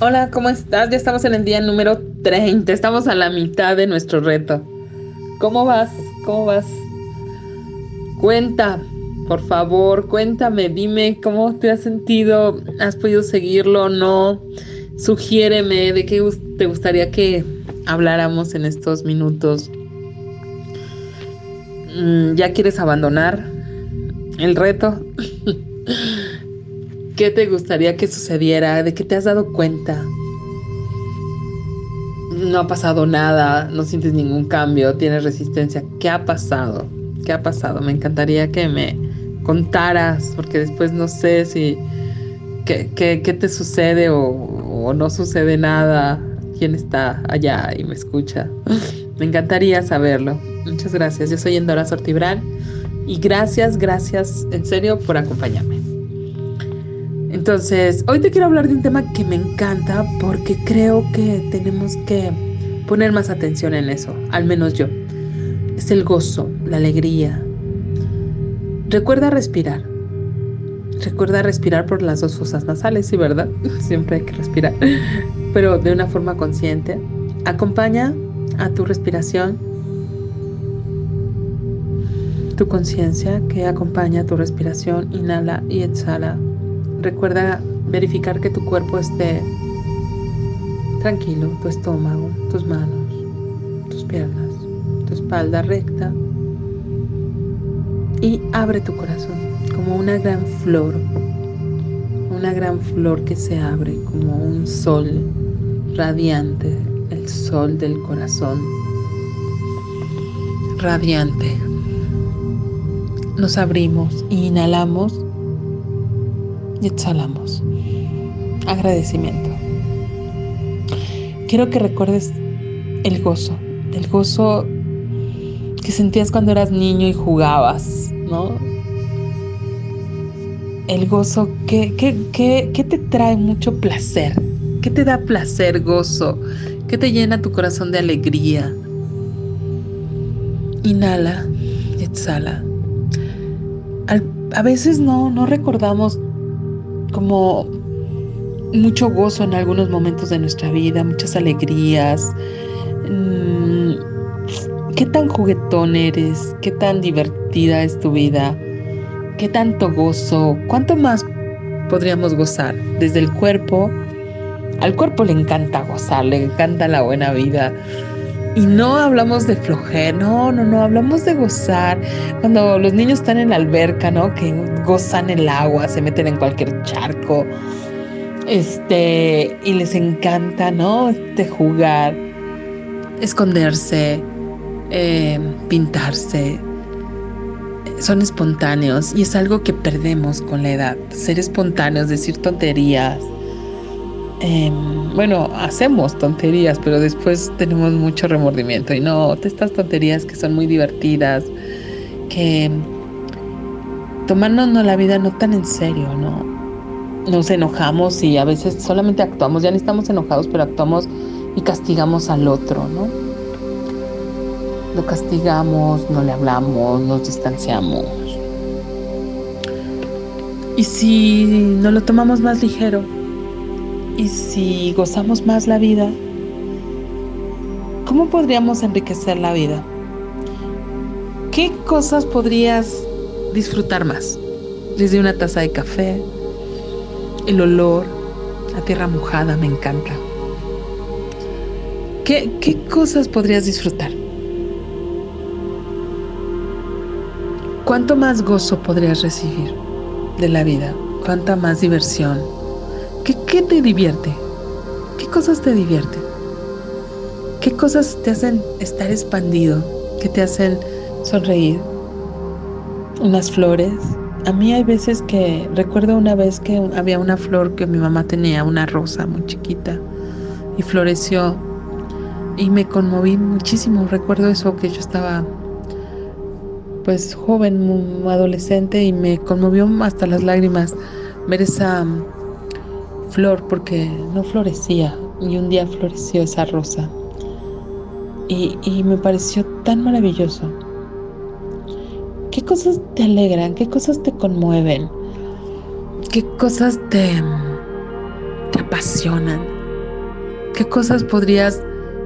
Hola, ¿cómo estás? Ya estamos en el día número 30, estamos a la mitad de nuestro reto. ¿Cómo vas? ¿Cómo vas? Cuenta, por favor, cuéntame, dime cómo te has sentido, has podido seguirlo o no. Sugiéreme de qué te gustaría que habláramos en estos minutos. Mm, ¿Ya quieres abandonar el reto? ¿Qué te gustaría que sucediera? ¿De qué te has dado cuenta? No ha pasado nada, no sientes ningún cambio, tienes resistencia. ¿Qué ha pasado? ¿Qué ha pasado? Me encantaría que me contaras, porque después no sé si qué, qué, te sucede o, o no sucede nada. ¿Quién está allá y me escucha? me encantaría saberlo. Muchas gracias. Yo soy Endora Sortibral y gracias, gracias en serio por acompañarme. Entonces, hoy te quiero hablar de un tema que me encanta porque creo que tenemos que poner más atención en eso, al menos yo. Es el gozo, la alegría. Recuerda respirar. Recuerda respirar por las dos fosas nasales, sí, ¿verdad? Siempre hay que respirar, pero de una forma consciente. Acompaña a tu respiración tu conciencia que acompaña a tu respiración. Inhala y exhala Recuerda verificar que tu cuerpo esté tranquilo, tu estómago, tus manos, tus piernas, tu espalda recta. Y abre tu corazón como una gran flor, una gran flor que se abre como un sol radiante, el sol del corazón, radiante. Nos abrimos e inhalamos y exhalamos. Agradecimiento. Quiero que recuerdes el gozo, el gozo que sentías cuando eras niño y jugabas, ¿no? El gozo que, que, te trae mucho placer, que te da placer, gozo, que te llena tu corazón de alegría. Inhala exhala. a veces no, no recordamos como mucho gozo en algunos momentos de nuestra vida, muchas alegrías. Mm, ¿Qué tan juguetón eres? ¿Qué tan divertida es tu vida? ¿Qué tanto gozo? ¿Cuánto más podríamos gozar? Desde el cuerpo, al cuerpo le encanta gozar, le encanta la buena vida. Y no hablamos de flojer, no, no, no, hablamos de gozar. Cuando los niños están en la alberca, ¿no? Que gozan el agua, se meten en cualquier charco. Este, y les encanta, ¿no? Este jugar, esconderse, eh, pintarse. Son espontáneos y es algo que perdemos con la edad. Ser espontáneos, decir tonterías, Em, bueno, hacemos tonterías, pero después tenemos mucho remordimiento. Y no, estas tonterías que son muy divertidas, que tomándonos la vida no tan en serio, ¿no? Nos enojamos y a veces solamente actuamos, ya ni estamos enojados, pero actuamos y castigamos al otro, ¿no? Lo castigamos, no le hablamos, nos distanciamos. Y si no lo tomamos más ligero, y si gozamos más la vida, ¿cómo podríamos enriquecer la vida? ¿Qué cosas podrías disfrutar más? Desde una taza de café, el olor, la tierra mojada, me encanta. ¿Qué, qué cosas podrías disfrutar? ¿Cuánto más gozo podrías recibir de la vida? ¿Cuánta más diversión? ¿Qué, te divierte? ¿Qué cosas te divierten? ¿Qué cosas te hacen estar expandido? ¿Qué te hacen sonreír? Unas flores. A mí hay veces que recuerdo una vez que había una flor que mi mamá tenía, una rosa muy chiquita, y floreció. Y me conmoví muchísimo. Recuerdo eso que yo estaba pues joven, adolescente, y me conmovió hasta las lágrimas ver esa flor porque no florecía y un día floreció esa rosa y, me pareció tan maravilloso. ¿Qué cosas te alegran? ¿Qué cosas te conmueven? ¿Qué cosas te, te apasionan? ¿Qué cosas podrías,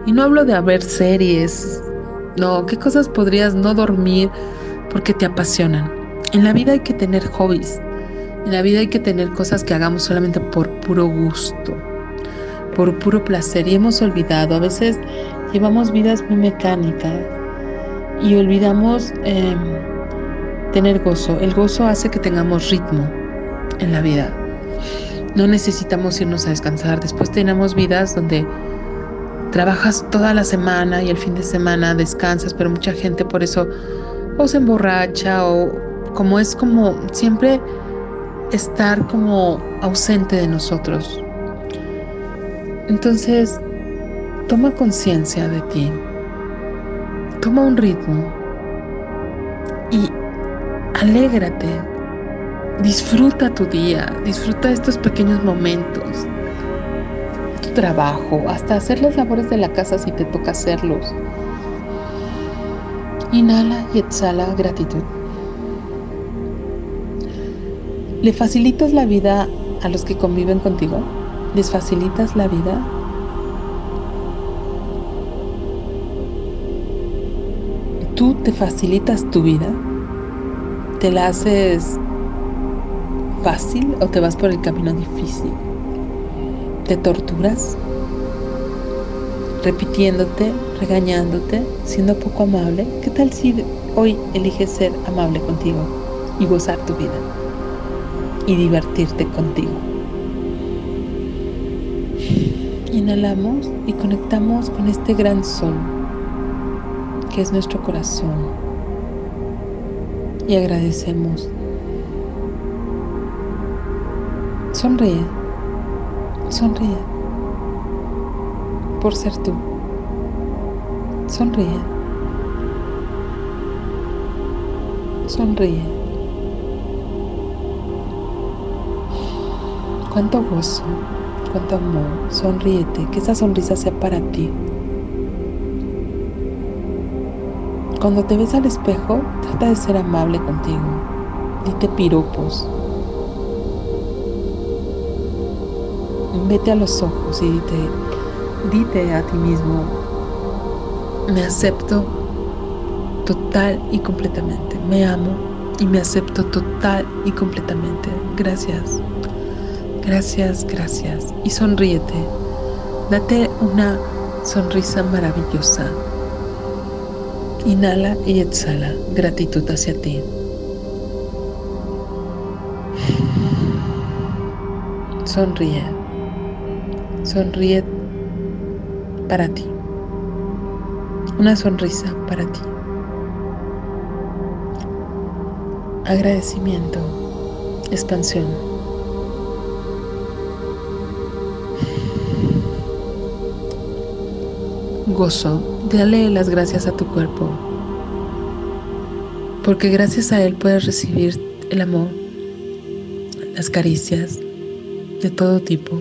y no hablo de ver series, no, qué cosas podrías no dormir porque te apasionan? En la vida hay que tener hobbies, en la vida hay que tener cosas que hagamos solamente por puro gusto, por puro placer y hemos olvidado, a veces llevamos vidas muy mecánicas y olvidamos em, tener gozo. El gozo hace que tengamos ritmo en la vida. No necesitamos irnos a descansar. Después tenemos vidas donde trabajas toda la semana y el fin de semana descansas, pero mucha gente por eso o se emborracha o como es como siempre estar como ausente de nosotros. Entonces, toma conciencia de ti, toma un ritmo y alégrate, disfruta tu día, disfruta estos pequeños momentos, tu trabajo, hasta hacer las labores de la casa si te toca hacerlos. Inhala y exhala gratitud. ¿Le facilitas la vida a los que conviven contigo? ¿Les facilitas la vida? ¿Tú te facilitas tu vida? ¿Te la haces fácil o te vas por el camino difícil? ¿Te torturas? Repitiéndote, regañándote, siendo poco amable. ¿Qué tal si hoy eliges ser amable contigo y gozar tu vida? Y divertirte contigo. Inhalamos y conectamos con este gran sol que es nuestro corazón y agradecemos. Sonríe, sonríe por ser tú. Sonríe. Sonríe. Cuánto gozo, cuánto amor. Sonríete, que esa sonrisa sea para ti. Cuando te ves al espejo, trata de ser amable contigo. Dite piropos. Vete a los ojos y dite, dite a ti mismo, me acepto total y completamente. Me amo y me acepto total y completamente. Gracias. Gracias, gracias. Y sonríete. Date una sonrisa maravillosa. Inhala y exhala gratitud hacia ti. Sonríe. Sonríe para ti. Una sonrisa para ti. Agradecimiento. Expansión. Gozo, dale las gracias a tu cuerpo, porque gracias a él puedes recibir el amor, las caricias de todo tipo.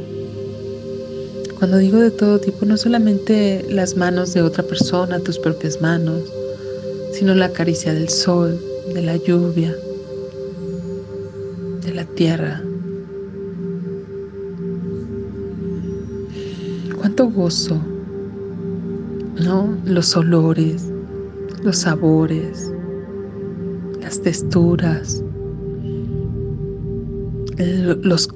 Cuando digo de todo tipo, no solamente las manos de otra persona, tus propias manos, sino la caricia del sol, de la lluvia, de la tierra. Cuánto gozo ¿no? Los olores, los sabores, las texturas, los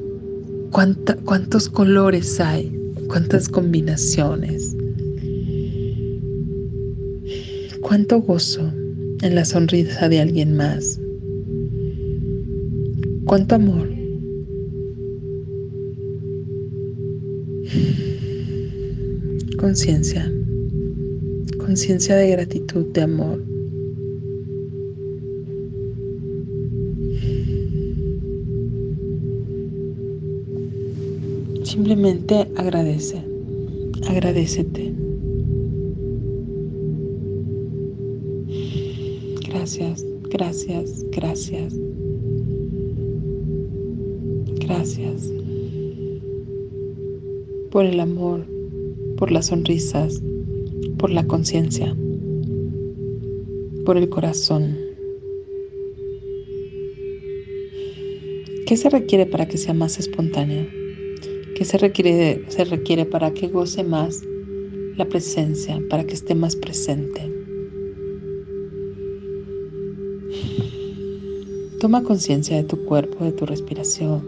cuántos colores hay, cuántas combinaciones. Cuánto gozo en la sonrisa de alguien más. Cuánto amor. Conciencia conciencia de gratitud, de amor. Simplemente agradece, agradecete. Gracias, gracias, gracias. Gracias por el amor, por las sonrisas, por la conciencia, por el corazón. ¿Qué se requiere para que sea más espontáneo? ¿Qué se requiere, se requiere para que goce más la presencia, para que esté más presente? Toma conciencia de tu cuerpo, de tu respiración.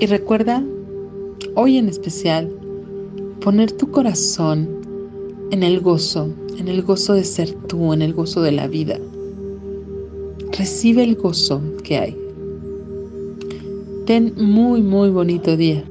Y recuerda, hoy en especial, poner tu corazón en el gozo, en el gozo de ser tú, en el gozo de la vida. Recibe el gozo que hay. Ten muy, muy bonito día.